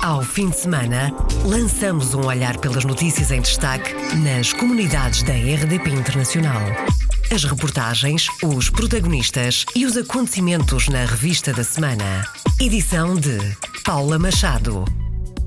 Ao fim de semana, lançamos um olhar pelas notícias em destaque nas comunidades da RDP Internacional. As reportagens, os protagonistas e os acontecimentos na revista da semana. Edição de Paula Machado.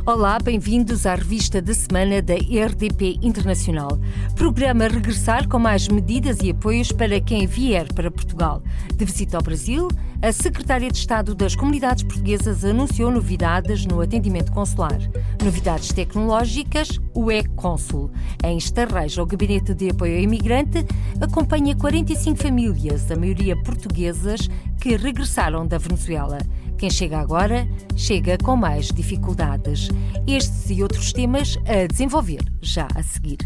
Olá, bem-vindos à revista da semana da RDP Internacional. Programa Regressar com mais medidas e apoios para quem vier para Portugal. De visita ao Brasil, a Secretária de Estado das Comunidades Portuguesas anunciou novidades no atendimento consular. Novidades tecnológicas, o e-Consul. Em Estarreja, o Gabinete de Apoio ao Imigrante acompanha 45 famílias, a maioria portuguesas, que regressaram da Venezuela. Quem chega agora, chega com mais dificuldades. Estes e outros temas a desenvolver já a seguir.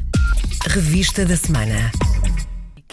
Revista da Semana.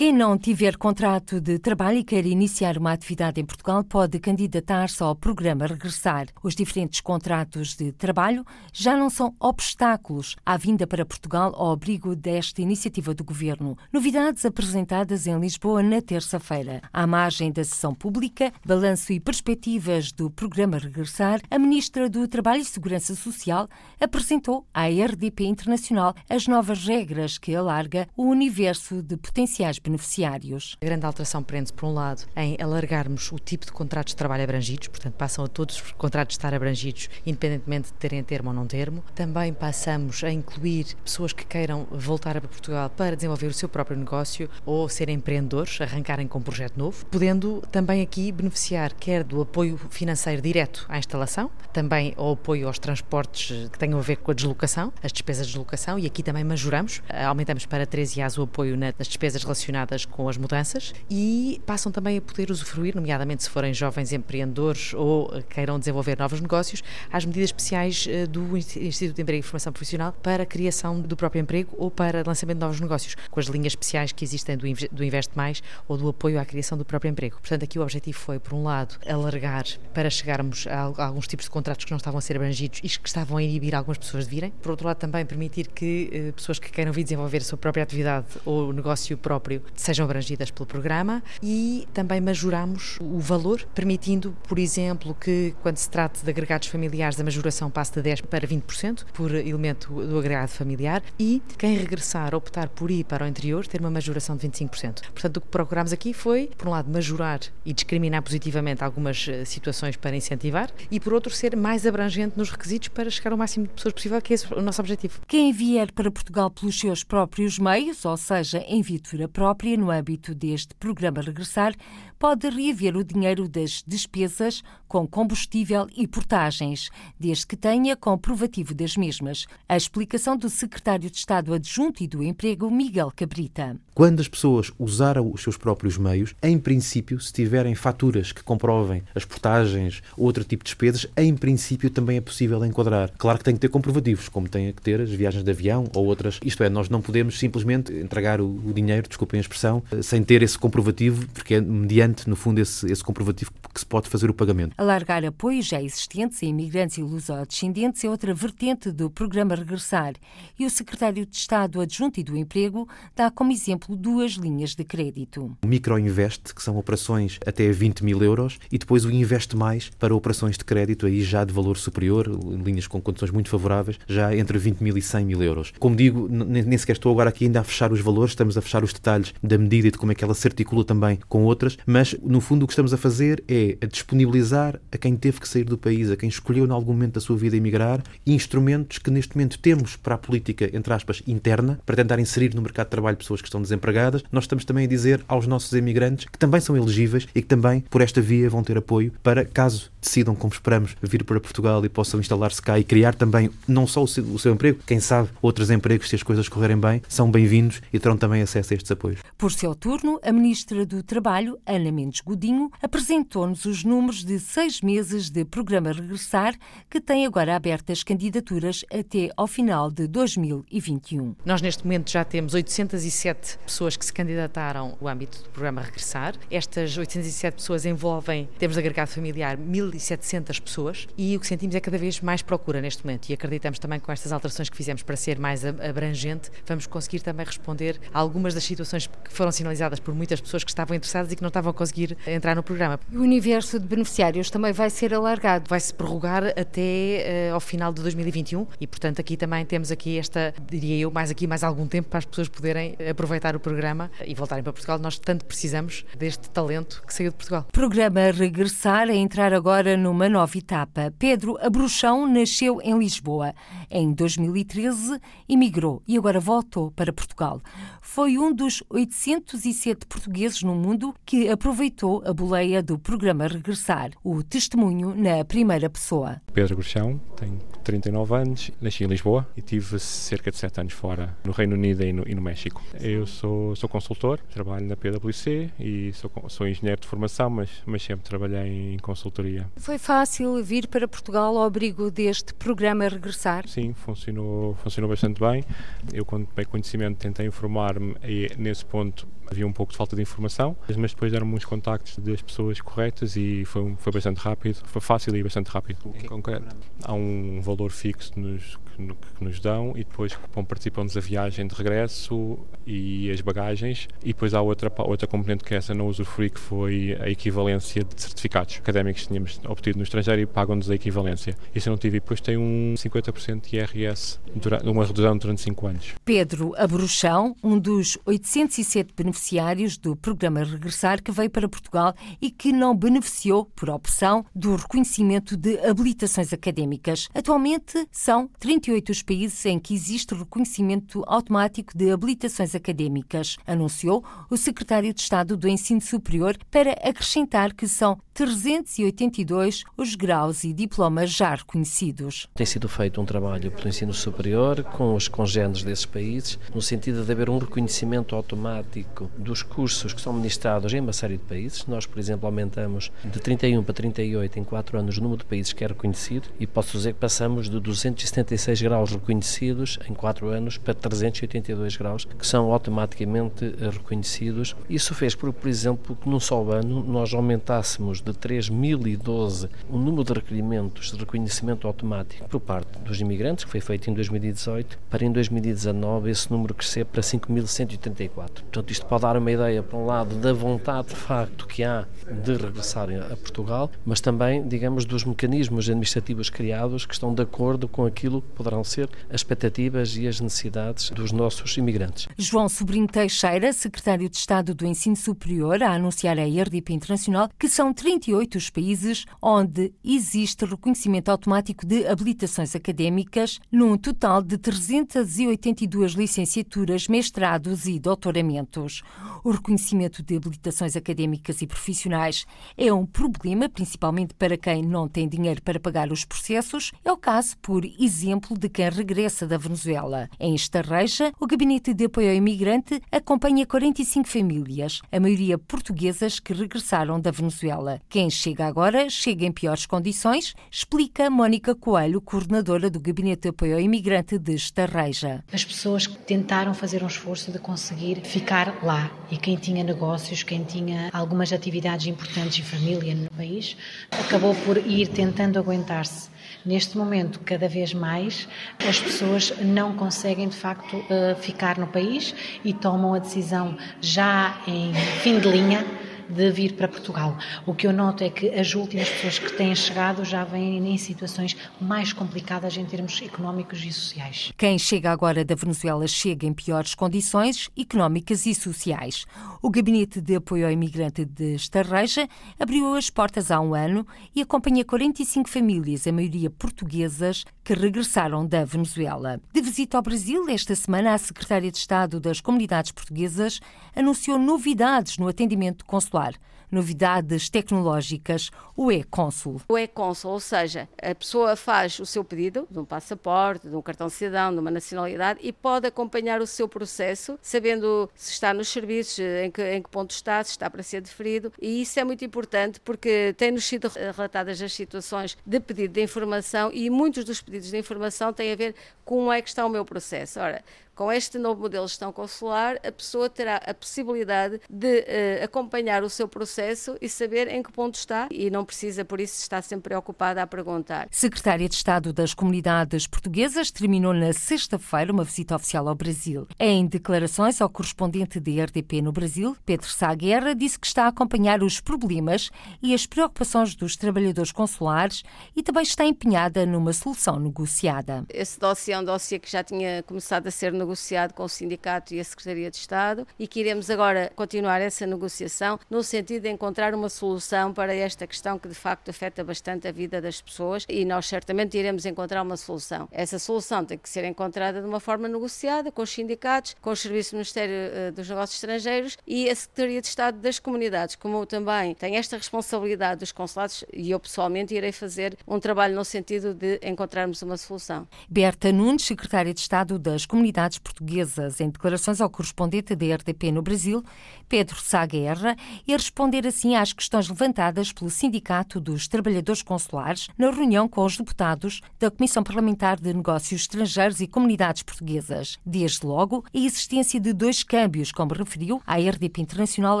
Quem não tiver contrato de trabalho e quer iniciar uma atividade em Portugal pode candidatar-se ao programa Regressar. Os diferentes contratos de trabalho já não são obstáculos à vinda para Portugal ao abrigo desta iniciativa do Governo. Novidades apresentadas em Lisboa na terça-feira. À margem da sessão pública, balanço e perspectivas do programa Regressar, a Ministra do Trabalho e Segurança Social apresentou à RDP Internacional as novas regras que alarga o universo de potenciais beneficiários. A grande alteração prende-se, por um lado, em alargarmos o tipo de contratos de trabalho abrangidos, portanto, passam a todos os contratos estar abrangidos, independentemente de terem termo ou não termo. Também passamos a incluir pessoas que queiram voltar para Portugal para desenvolver o seu próprio negócio ou serem empreendedores, arrancarem com um projeto novo, podendo também aqui beneficiar quer do apoio financeiro direto à instalação, também ao apoio aos transportes que tenham a ver com a deslocação, as despesas de deslocação, e aqui também majoramos, aumentamos para 13 IAS o apoio nas despesas relacionadas relacionadas com as mudanças e passam também a poder usufruir, nomeadamente se forem jovens empreendedores ou queiram desenvolver novos negócios, às medidas especiais eh, do Instituto de Emprego e Formação Profissional para a criação do próprio emprego ou para lançamento de novos negócios, com as linhas especiais que existem do Investe Mais ou do apoio à criação do próprio emprego. Portanto, aqui o objetivo foi, por um lado, alargar para chegarmos a alguns tipos de contratos que não estavam a ser abrangidos e que estavam a inibir algumas pessoas de virem. Por outro lado, também permitir que eh, pessoas que queiram vir desenvolver a sua própria atividade ou negócio próprio sejam abrangidas pelo programa e também majoramos o valor, permitindo, por exemplo, que quando se trata de agregados familiares a majoração passe de 10 para 20% por elemento do agregado familiar e quem regressar optar por ir para o interior ter uma majoração de 25%. Portanto, o que procuramos aqui foi, por um lado, majorar e discriminar positivamente algumas eh, situações para incentivar e, por outro, ser mais abrangente nos requisitos para chegar ao máximo de pessoas possível, que é esse o nosso objetivo. Quem vier para Portugal pelos seus próprios meios, ou seja, em viatura própria, no âmbito deste programa Regressar, pode reaver o dinheiro das despesas com combustível e portagens, desde que tenha comprovativo das mesmas. A explicação do secretário de Estado adjunto e do Emprego, Miguel Cabrita. Quando as pessoas usaram os seus próprios meios, em princípio, se tiverem faturas que comprovem as portagens ou outro tipo de despesas, em princípio também é possível enquadrar. Claro que tem que ter comprovativos, como tem que ter as viagens de avião ou outras. Isto é, nós não podemos simplesmente entregar o, dinheiro, desculpem a expressão, eh, sem ter esse comprovativo, porque é mediante, no fundo, esse, esse comprovativo que se pode fazer o pagamento. Alargar apoios já existentes a imigrantes e lusodescendentes é outra vertente do programa Regressar. E o secretário de Estado adjunto e do Emprego dá como exemplo duas linhas de crédito. O Microinvest, que são operações até 20 mil euros, e depois o Investe Mais para operações de crédito aí já de valor superior, linhas com condições muito favoráveis, já entre 20 mil e 100 mil euros. Como digo, nem sequer estou agora aqui ainda a fechar os valores, estamos a fechar os detalhes da medida e de como é que ela se articula também com outras, mas no fundo o que estamos a fazer é a disponibilizar a quem teve que sair do país, a quem escolheu em algum momento da sua vida emigrar, instrumentos que neste momento temos para a política, entre aspas, interna, para tentar inserir no mercado de trabalho pessoas que estão desempregadas. Nós estamos também a dizer aos nossos emigrantes que também são elegíveis e que também, por esta via, vão ter apoio para, caso decidam, como esperamos, vir para Portugal e possam instalar-se cá e criar também não só o seu, o seu emprego, quem sabe outros empregos, se as coisas correrem bem, são bem-vindos e terão também acesso a estes apoios. Por seu turno, a Ministra do Trabalho, Ana Mendes Godinho, apresentou-nos os números de seis meses de programa Regressar, que tem agora abertas candidaturas até ao final de 2021. Nós, neste momento, já temos 807 pessoas que se candidataram no âmbito do programa Regressar. Estas 807 pessoas envolvem, temos agregado familiar, 1.700 pessoas e o que sentimos é cada vez mais procura neste momento e acreditamos também com estas alterações que fizemos para ser mais abrangente, vamos conseguir também responder a algumas das situações que foram sinalizadas por muitas pessoas que estavam interessadas e que não estavam a conseguir entrar no programa. O universo de beneficiários também vai ser alargado. Vai-se prorrogar até uh, ao final de 2021 e, portanto, aqui também temos aqui esta, diria eu, mais aqui mais algum tempo para as pessoas poderem aproveitar o programa e voltarem para Portugal. Nós tanto precisamos deste talento que saiu de Portugal. Programa Regressar a entrar agora numa nova etapa. Pedro Abruchão nasceu em Lisboa. Em 2013 emigrou e agora voltou para Portugal. Foi um dos 807 portugueses no mundo que aproveitou a boleia do programa Regressar, o testemunho na primeira pessoa. Pedro Abruchão, tenho 39 anos, nasci em Lisboa e tive cerca de 7 anos fora, no Reino Unido e no, e no México. Eu sou, sou consultor, trabalho na PwC e sou, sou engenheiro de formação, mas, mas sempre trabalhei em consultoria. Foi fácil vir para Portugal ao abrigo deste programa Regressar? Sim, funcionou, funcionou bastante bem. Eu, quando tomei conhecimento, tentei informar-me nesse ponto havia um pouco de falta de informação, mas depois deram-me uns contactos das pessoas corretas e foi, foi bastante rápido, foi fácil e bastante rápido. Em concreto, há um valor fixo nos, que, que nos dão e depois participam-nos a viagem de regresso e as bagagens e depois há outra, outra componente que essa não usufrui que foi a equivalência de certificados académicos que tínhamos obtido no estrangeiro e pagam-nos a equivalência. Isso eu não tive e depois tem um 50% de IRS, durante, uma redução durante 5 anos. Pedro Abruchão, um dos 807 beneficiários do programa Regressar que veio para Portugal e que não beneficiou, por opção, do reconhecimento de habilitações académicas. Atualmente são 38 os países em que existe reconhecimento automático de habilitações académicas, anunciou o secretário de Estado do Ensino Superior para acrescentar que são 382 os graus e diplomas já reconhecidos. Tem sido feito um trabalho pelo ensino superior com os congêneres desses países, no sentido de haver um reconhecimento automático dos cursos que são ministrados em uma série de países. Nós, por exemplo, aumentamos de 31 para 38 em 4 anos o número de países que é reconhecido e posso dizer que passamos de 276 graus reconhecidos em 4 anos para 382 graus que são automaticamente reconhecidos. Isso fez, por, exemplo, que num só ano nós aumentássemos de 3.012 o número de requerimentos de reconhecimento automático por parte dos imigrantes, que foi feito em 2018, para em 2019 esse número crescer para 5.184. Portanto, isto pode dar uma ideia, por um lado, da vontade de facto que há de regressarem a Portugal, mas também, digamos, dos mecanismos administrativos criados que estão de acordo com aquilo que poderão ser as expectativas e as necessidades dos nossos imigrantes. João Sobrinho Teixeira, secretário de Estado do Ensino Superior, a anunciar à RDP Internacional que são 30 28 os países onde existe reconhecimento automático de habilitações académicas, num total de 382 licenciaturas, mestrados e doutoramentos. O reconhecimento de habilitações académicas e profissionais é um problema, principalmente para quem não tem dinheiro para pagar os processos. É o caso, por exemplo, de quem regressa da Venezuela. Em Estarreja, o Gabinete de Apoio ao Imigrante acompanha 45 famílias, a maioria portuguesas que regressaram da Venezuela. Quem chega agora chega em piores condições, explica Mónica Coelho, coordenadora do Gabinete de Apoio ao Imigrante de Estarreja. As pessoas tentaram fazer um esforço de conseguir ficar lá e quem tinha negócios, quem tinha algumas atividades importantes e família no país, acabou por ir tentando aguentar-se. Neste momento, cada vez mais, as pessoas não conseguem de facto eh, ficar no país e tomam a decisão já em fim de linha de vir para Portugal. O que eu noto é que as últimas pessoas que têm chegado já vêm em situações mais complicadas em termos económicos e sociais. Quem chega agora da Venezuela chega em piores condições económicas e sociais. O Gabinete de Apoio ao Imigrante de Estarreja abriu as portas há um ano e acompanha 45 famílias, a maioria portuguesas, que regressaram da Venezuela. De visita ao Brasil, esta semana, a Secretária de Estado das Comunidades Portuguesas anunciou novidades no atendimento consular required novidades tecnológicas, o e-Consul. O e-Consul, ou seja, a pessoa faz o seu pedido de um passaporte, de um cartão de cidadão, de uma nacionalidade e pode acompanhar o seu processo, sabendo se está nos serviços, em que, em que ponto está, se está para ser deferido. E isso é muito importante porque tem-nos sido relatadas as situações de pedido de informação e muitos dos pedidos de informação têm a ver com como é que está o meu processo. Ora, com este novo modelo de gestão consular, a pessoa terá a possibilidade de uh, acompanhar o seu processo processo e saber em que ponto está e não precisa, por isso, estar sempre preocupada a perguntar. Secretária de Estado das Comunidades Portuguesas terminou na sexta-feira uma visita oficial ao Brasil. Em declarações ao correspondente da RDP no Brasil, Pedro Sá Guerra, disse que está a acompanhar os problemas e as preocupações dos trabalhadores consulares e também está empenhada numa solução negociada. Esse dossiê é um dossiê que já tinha começado a ser negociado com o sindicato e a Secretaria de Estado e que iremos agora continuar essa negociação no sentido de encontrar uma solução para esta questão que de facto afeta bastante a vida das pessoas e nós certamente iremos encontrar uma solução. Essa solução tem que ser encontrada de uma forma negociada com os sindicatos, com o Serviço Ministério eh, dos Negócios Estrangeiros e a Secretaria de Estado das Comunidades, como também tem esta responsabilidade dos consulados e eu pessoalmente irei fazer um trabalho no sentido de encontrarmos uma solução. Berta Nunes, secretária de Estado das Comunidades Portuguesas, em declarações ao correspondente da RDP no Brasil, Pedro Sá Guerra, e responder assim às questões levantadas pelo Sindicato dos Trabalhadores Consulares na reunião com os deputados da Comissão Parlamentar de Negócios Estrangeiros e Comunidades Portuguesas. Desde logo, a existência de dois câmbios, como referiu à RDP Internacional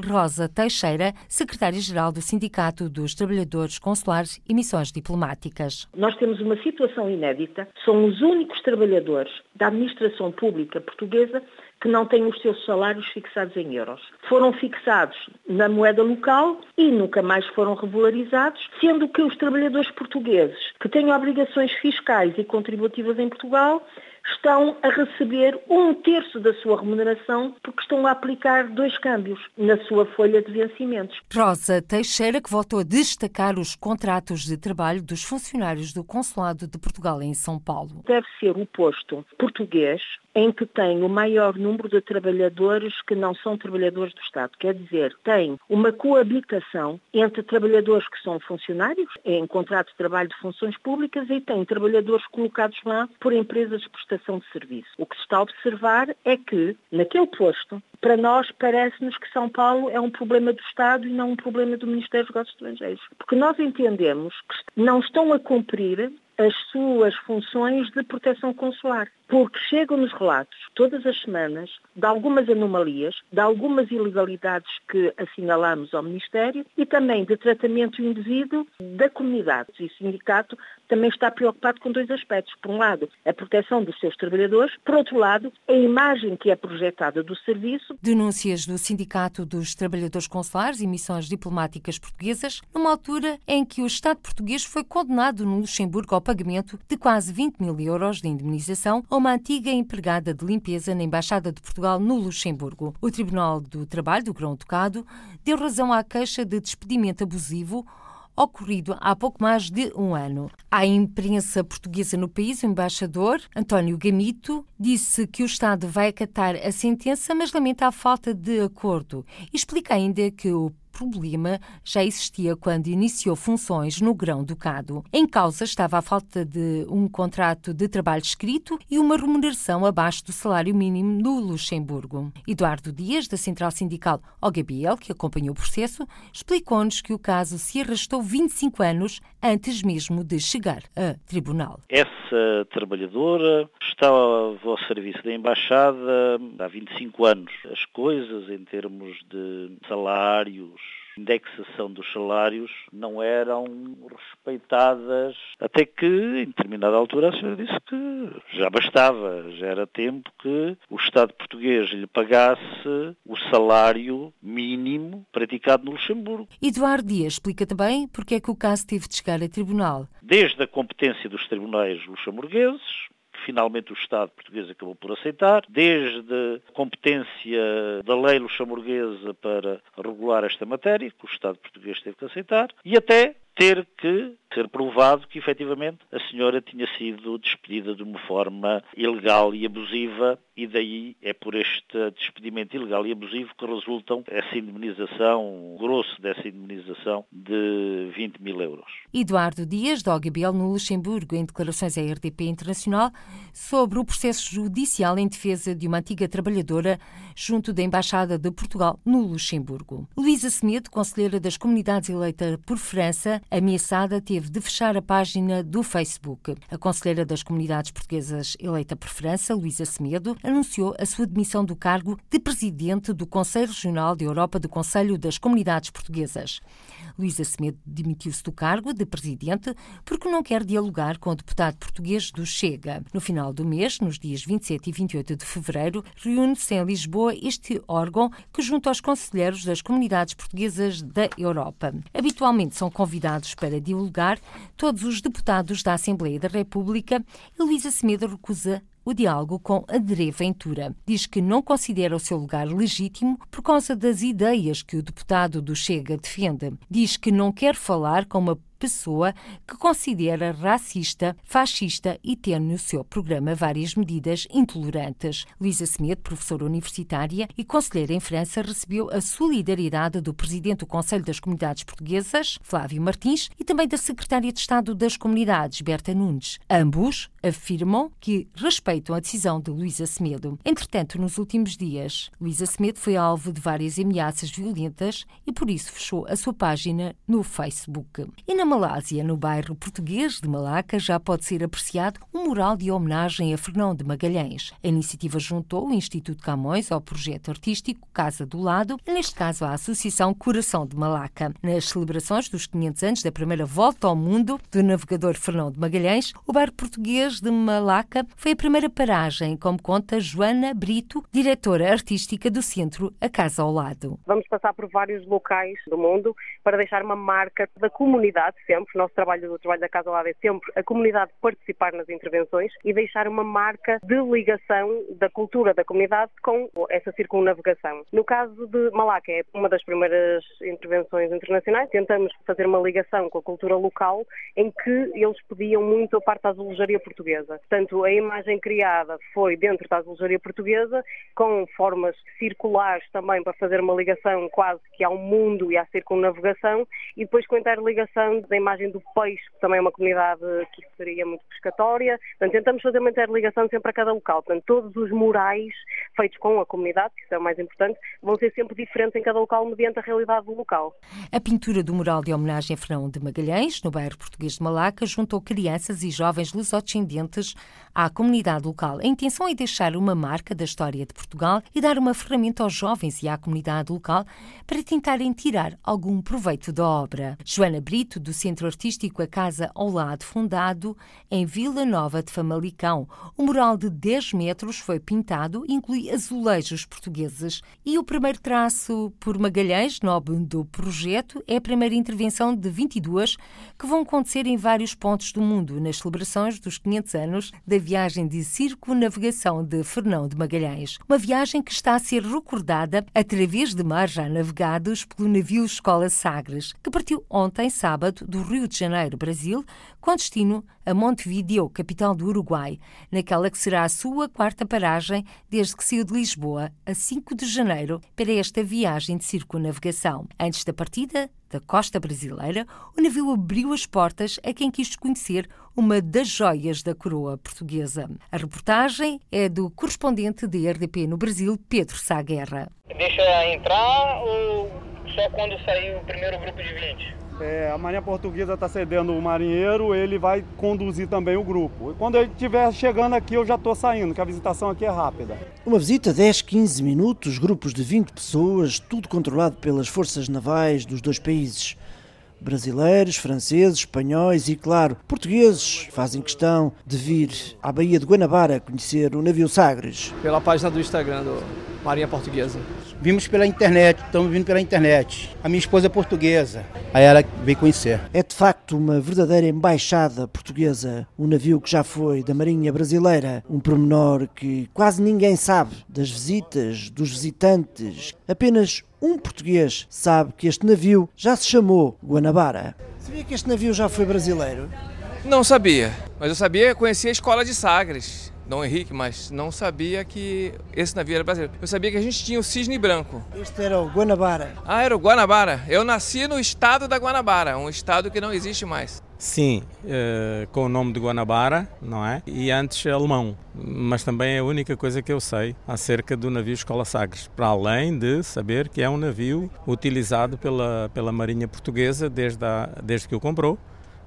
Rosa Teixeira, secretária-geral do Sindicato dos Trabalhadores Consulares e Missões Diplomáticas. Nós temos uma situação inédita, são os únicos trabalhadores da administração pública portuguesa que não têm os seus salários fixados em euros. Foram fixados na moeda local e nunca mais foram regularizados, sendo que os trabalhadores portugueses que têm obrigações fiscais e contributivas em Portugal estão a receber um terço da sua remuneração porque estão a aplicar dois câmbios na sua folha de vencimentos. Rosa Teixeira, que voltou a destacar os contratos de trabalho dos funcionários do Consulado de Portugal em São Paulo. Deve ser o posto português em que tem o maior número de trabalhadores que não são trabalhadores do Estado. Quer dizer, tem uma coabitação entre trabalhadores que são funcionários, em contrato de trabalho de funções públicas, e tem trabalhadores colocados lá por empresas de prestação de serviço. O que se está a observar é que, naquele posto, para nós parece-nos que São Paulo é um problema do Estado e não um problema do Ministério dos Negócios Estrangeiros. Porque nós entendemos que não estão a cumprir as suas funções de proteção consular porque chegam-nos relatos todas as semanas de algumas anomalias, de algumas ilegalidades que assinalamos ao Ministério e também de tratamento indevido da comunidade. E o sindicato também está preocupado com dois aspectos. Por um lado, a proteção dos seus trabalhadores, por outro lado, a imagem que é projetada do serviço. Denúncias do Sindicato dos Trabalhadores Consulares e Missões Diplomáticas Portuguesas, numa altura em que o Estado português foi condenado no Luxemburgo ao pagamento de quase 20 mil euros de indemnização uma antiga empregada de limpeza na Embaixada de Portugal no Luxemburgo. O Tribunal do Trabalho do Grão-Ducado deu razão à queixa de despedimento abusivo ocorrido há pouco mais de um ano. À imprensa portuguesa no país, o embaixador António Gamito disse que o Estado vai acatar a sentença, mas lamenta a falta de acordo. Explica ainda que o problema já existia quando iniciou funções no Grão-Ducado. Em causa estava a falta de um contrato de trabalho escrito e uma remuneração abaixo do salário mínimo no Luxemburgo. Eduardo Dias, da Central Sindical OGBL, que acompanhou o processo, explicou-nos que o caso se arrastou 25 anos antes mesmo de chegar a tribunal. Essa trabalhadora estava ao serviço da Embaixada há 25 anos. As coisas em termos de salários, indexação dos salários não eram respeitadas, até que, em determinada altura, a senhora disse que já bastava, já era tempo que o Estado português lhe pagasse o salário mínimo praticado no Luxemburgo. Eduardo Dias explica também porque é que o caso teve de chegar a tribunal. Desde a competência dos tribunais luxemburgueses, finalmente o Estado português acabou por aceitar, desde a competência da lei luxemburguesa para regular esta matéria, que o Estado português teve que aceitar, e até ter que ser provado que efetivamente a senhora tinha sido despedida de uma forma ilegal e abusiva e daí é por este despedimento ilegal e abusivo que resultam essa indemnização, o grosso dessa indemnização de 20 mil euros. Eduardo Dias, da OGBL no Luxemburgo, em declarações à RDP Internacional, sobre o processo judicial em defesa de uma antiga trabalhadora junto da Embaixada de Portugal no Luxemburgo. Luísa Semedo, conselheira das comunidades eleita por França, ameaçada, teve de fechar a página do Facebook. A conselheira das comunidades portuguesas eleita por França, Luísa Semedo, anunciou a sua demissão do cargo de presidente do Conselho Regional da Europa do Conselho das Comunidades Portuguesas. Luísa Semedo demitiu-se do cargo de presidente porque não quer dialogar com o deputado português do Chega. No final do mês, nos dias 27 e 28 de fevereiro, reúne-se em Lisboa este órgão que junta aos conselheiros das comunidades portuguesas da Europa. Habitualmente são convidados para dialogar todos os deputados da Assembleia da República e Luísa Semedo recusa o diálogo com André Ventura. Diz que não considera o seu lugar legítimo por causa das ideias que o deputado do Chega defende. Diz que não quer falar com uma pessoa que considera racista, fascista e tem no seu programa várias medidas intolerantes. Luísa Semedo, professora universitária e conselheira em França, recebeu a solidariedade do presidente do Conselho das Comunidades Portuguesas, Flávio Martins, e também da secretária de Estado das Comunidades, Berta Nunes. Ambos afirmam que respeitam a decisão de Luísa Semedo. Entretanto, nos últimos dias, Luísa Semedo foi alvo de várias ameaças violentas e por isso fechou a sua página no Facebook. E na Malásia, no bairro português de Malaca, já pode ser apreciado um mural de homenagem a Fernão de Magalhães. A iniciativa juntou o Instituto Camões ao projeto artístico Casa do Lado, neste caso a Associação Coração de Malaca. Nas celebrações dos 500 anos da primeira volta ao mundo do navegador Fernão de Magalhães, o bairro português de Malaca foi a primeira paragem, como conta Joana Brito, diretora artística do centro A Casa ao Lado. Vamos passar por vários locais do mundo para deixar uma marca da comunidade sempre, o nosso trabalho do trabalho da Casa Lado é sempre a comunidade participar nas intervenções e deixar uma marca de ligação da cultura da comunidade com essa circunnavegação. No caso de Malaca, é uma das primeiras intervenções internacionais, tentamos fazer uma ligação com a cultura local em que eles pediam muito a parte da azulejaria portuguesa. Portanto, a imagem criada foi dentro da azulejaria portuguesa, com formas circulares também para fazer uma ligação quase que ao mundo e à circunnavegação e depois com a interligação da imagem do peixe, que também é uma comunidade que seria muito pescatória. Portanto, tentamos fazer uma interligação sempre a cada local. Portanto, todos os murais feitos com a comunidade, que isso é o mais importante, vão ser sempre diferentes em cada local mediante a realidade do local. A pintura do mural de homenagem a Fernão de Magalhães, no bairro português de Malaca, juntou crianças e jovens lusodescendentes à comunidade local. A intenção é deixar uma marca da história de Portugal e dar uma ferramenta aos jovens e à comunidade local para tentarem tirar algum proveito da obra. Joana Brito, do Centro Artístico A Casa ao Lado, fundado em Vila Nova de Famalicão. O mural de 10 metros foi pintado inclui azulejos portugueses. E o primeiro traço por Magalhães, nobre do projeto, é a primeira intervenção de 22 que vão acontecer em vários pontos do mundo nas celebrações dos 500 anos da viagem de circunnavegação de Fernão de Magalhães. Uma viagem que está a ser recordada através de mar já navegados pelo navio Escola Sagres, que partiu ontem, sábado, do Rio de Janeiro, Brasil, com destino a Montevideo, capital do Uruguai, naquela que será a sua quarta paragem desde que saiu de Lisboa, a 5 de janeiro, para esta viagem de circunnavegação. Antes da partida da costa brasileira, o navio abriu as portas a quem quis conhecer uma das joias da coroa portuguesa. A reportagem é do correspondente da RDP no Brasil, Pedro Saguerra. Deixa entrar ou só quando sair o primeiro grupo de 20? É, a Marinha Portuguesa está cedendo o marinheiro, ele vai conduzir também o grupo. E quando ele estiver chegando aqui, eu já estou saindo, que a visitação aqui é rápida. Uma visita 10, 15 minutos, grupos de 20 pessoas, tudo controlado pelas forças navais dos dois países. Brasileiros, franceses, espanhóis e, claro, portugueses fazem questão de vir à Baía de Guanabara conhecer o navio Sagres. Pela página do Instagram do Marinha Portuguesa. Vimos pela internet, estamos vindo pela internet. A minha esposa é portuguesa, aí ela veio conhecer. É de facto uma verdadeira embaixada portuguesa, um navio que já foi da Marinha Brasileira, um pormenor que quase ninguém sabe das visitas, dos visitantes. Apenas um português sabe que este navio já se chamou Guanabara. Sabia que este navio já foi brasileiro? Não sabia, mas eu sabia, conhecia a escola de Sagres. Dom Henrique, mas não sabia que esse navio era brasileiro. Eu sabia que a gente tinha o Cisne Branco. Este era o Guanabara. Ah, era o Guanabara. Eu nasci no estado da Guanabara, um estado que não existe mais. Sim, eh, com o nome de Guanabara, não é? E antes alemão. Mas também é a única coisa que eu sei acerca do navio Escola Sagres. Para além de saber que é um navio utilizado pela, pela Marinha Portuguesa desde, a, desde que o comprou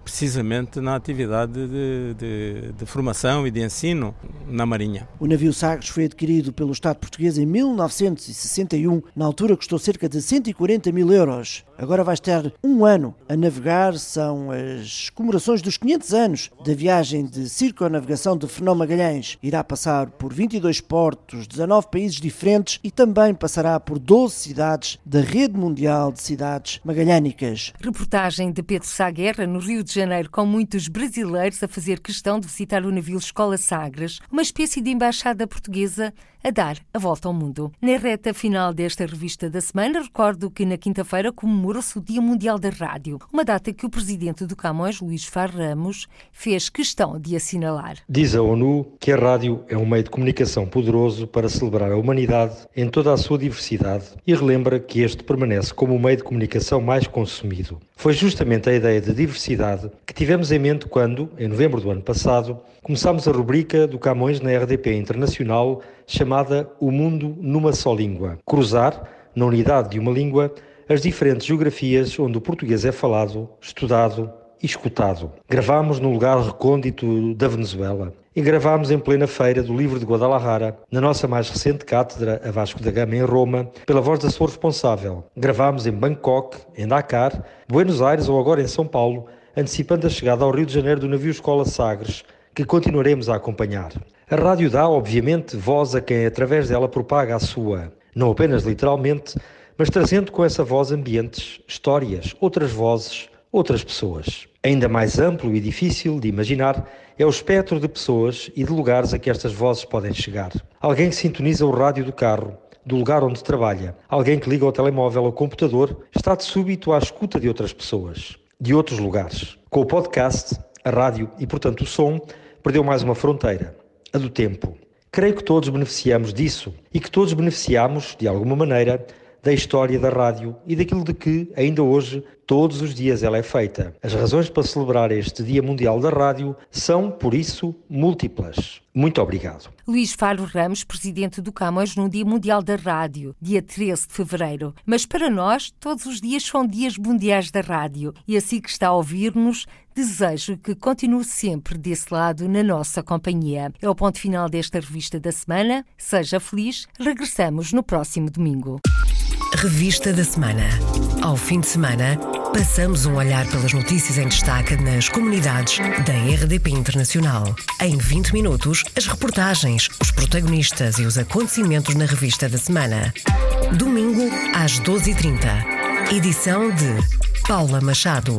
precisamente na atividade de, de, de, formação e de ensino na Marinha. O navio Sagres foi adquirido pelo Estado português em 1961, na altura custou cerca de 140 mil euros. Agora vai estar um ano a navegar, são as comemorações dos 500 anos da viagem de circunnavegação de Fernão Magalhães. Irá passar por 22 portos, 19 países diferentes e também passará por 12 cidades da rede mundial de cidades magalhânicas. Reportagem de Pedro Sá Guerra no Rio de Janeiro, com muitos brasileiros a fazer questão de visitar o navio Escola Sagres, uma espécie de embaixada portuguesa a dar a volta ao mundo. Na reta final desta revista da semana, recordo que na quinta-feira comemora-se o Dia Mundial da Rádio, uma data que o presidente do Camões, Luís Far Ramos, fez questão de assinalar. Diz a ONU que a rádio é um meio de comunicação poderoso para celebrar a humanidade em toda a sua diversidade e relembra que este permanece como o meio de comunicação mais consumido. Foi justamente a ideia de diversidade que tivemos em mente quando, em novembro do ano passado, começámos a rubrica do Camões na RDP Internacional chamada O Mundo numa Só Língua. Cruzar, na unidade de uma língua, as diferentes geografias onde o português é falado, estudado e escutado. Gravámos no lugar recôndito da Venezuela e gravámos em plena feira do livro de Guadalajara, na nossa mais recente cátedra, a Vasco da Gama, em Roma, pela voz da sua responsável. Gravámos em Bangkok, em Dakar, Buenos Aires ou agora em São Paulo, antecipando a chegada ao Rio de Janeiro do navio Escola Sagres, que continuaremos a acompanhar. A rádio dá, obviamente, voz a quem através dela propaga a sua, não apenas literalmente, mas trazendo com essa voz ambientes, histórias, outras vozes, outras pessoas. Ainda mais amplo e difícil de imaginar é o espectro de pessoas e de lugares a que estas vozes podem chegar. Alguém que sintoniza o rádio do carro, do lugar onde trabalha, alguém que liga o telemóvel ou computador, está de súbito à escuta de outras pessoas, de outros lugares. Com o podcast, a rádio e, portanto, o som, perdeu mais uma fronteira a do tempo. Creio que todos beneficiamos disso e que todos beneficiamos, de alguma maneira, da história da rádio e daquilo de que, ainda hoje, todos os dias ela é feita. As razões para celebrar este Dia Mundial da Rádio são, por isso, múltiplas. Muito obrigado. Luís Faro Ramos, presidente do Camões no Dia Mundial da Rádio, dia 13 de fevereiro. Mas para nós, todos os dias são dias mundiais da rádio. E assim que está a ouvir-nos, desejo que continue sempre desse lado na nossa companhia. É o ponto final desta revista da semana. Seja feliz. Regressamos no próximo domingo. Revista da semana. Ao fim de semana, passamos um olhar pelas notícias em destaque nas comunidades da RDP Internacional. Em 20 minutos, as reportagens, os protagonistas e os acontecimentos na revista da semana. Domingo, às 12h30. Edição de Paula Machado.